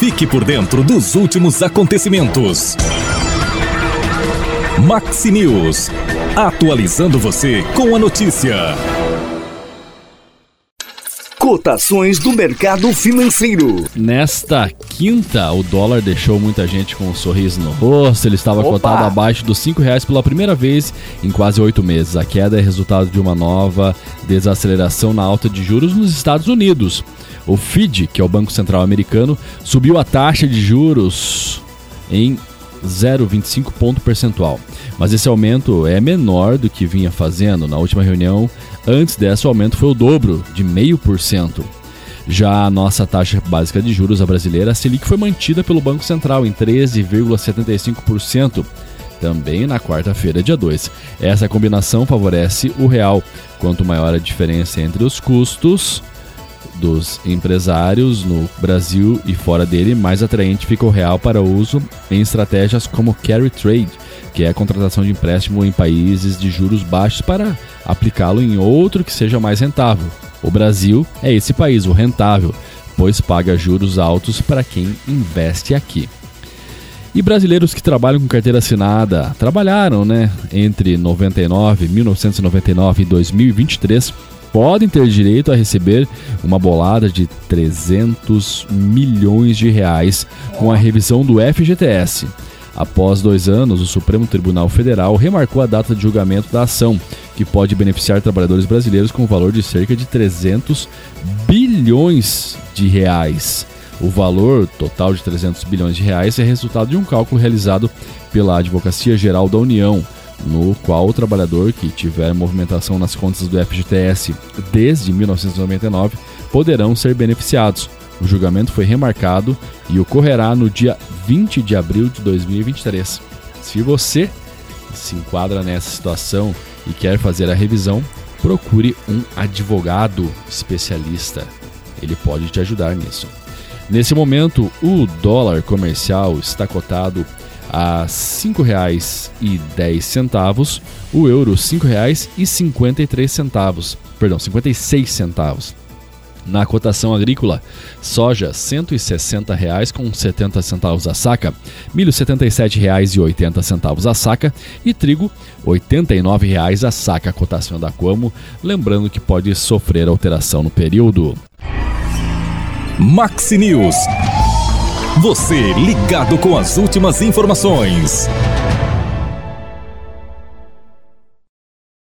Fique por dentro dos últimos acontecimentos. Maxi News. Atualizando você com a notícia. Cotações do mercado financeiro. Nesta quinta, o dólar deixou muita gente com um sorriso no rosto. Ele estava Opa. cotado abaixo dos R$ reais pela primeira vez em quase oito meses. A queda é resultado de uma nova desaceleração na alta de juros nos Estados Unidos. O FID, que é o Banco Central Americano, subiu a taxa de juros em 0,25 ponto percentual. Mas esse aumento é menor do que vinha fazendo. Na última reunião, antes desse, o aumento foi o dobro, de 0,5%. Já a nossa taxa básica de juros, a brasileira, a Selic, foi mantida pelo Banco Central em 13,75%, também na quarta-feira, dia 2. Essa combinação favorece o real. Quanto maior a diferença entre os custos, dos empresários no Brasil e fora dele, mais atraente fica o real para uso em estratégias como carry trade, que é a contratação de empréstimo em países de juros baixos para aplicá-lo em outro que seja mais rentável. O Brasil é esse país, o rentável, pois paga juros altos para quem investe aqui. E brasileiros que trabalham com carteira assinada trabalharam, né, entre 99, 1999 e 2023 podem ter direito a receber uma bolada de 300 milhões de reais com a revisão do FGTS. Após dois anos, o Supremo Tribunal Federal remarcou a data de julgamento da ação, que pode beneficiar trabalhadores brasileiros com o valor de cerca de 300 bilhões de reais. O valor total de 300 bilhões de reais é resultado de um cálculo realizado pela Advocacia Geral da União, no qual o trabalhador que tiver movimentação nas contas do FGTS desde 1999 poderão ser beneficiados. O julgamento foi remarcado e ocorrerá no dia 20 de abril de 2023. Se você se enquadra nessa situação e quer fazer a revisão, procure um advogado especialista. Ele pode te ajudar nisso. Nesse momento, o dólar comercial está cotado a R$ 5,10, o euro R$ 5,53, perdão, 56 centavos. Na cotação agrícola, soja R$ 160,00 com 70 centavos a saca, milho R$ 77,80 a saca e trigo R$ 89,00 a saca. A cotação da Como, lembrando que pode sofrer alteração no período. Maxi News você ligado com as últimas informações.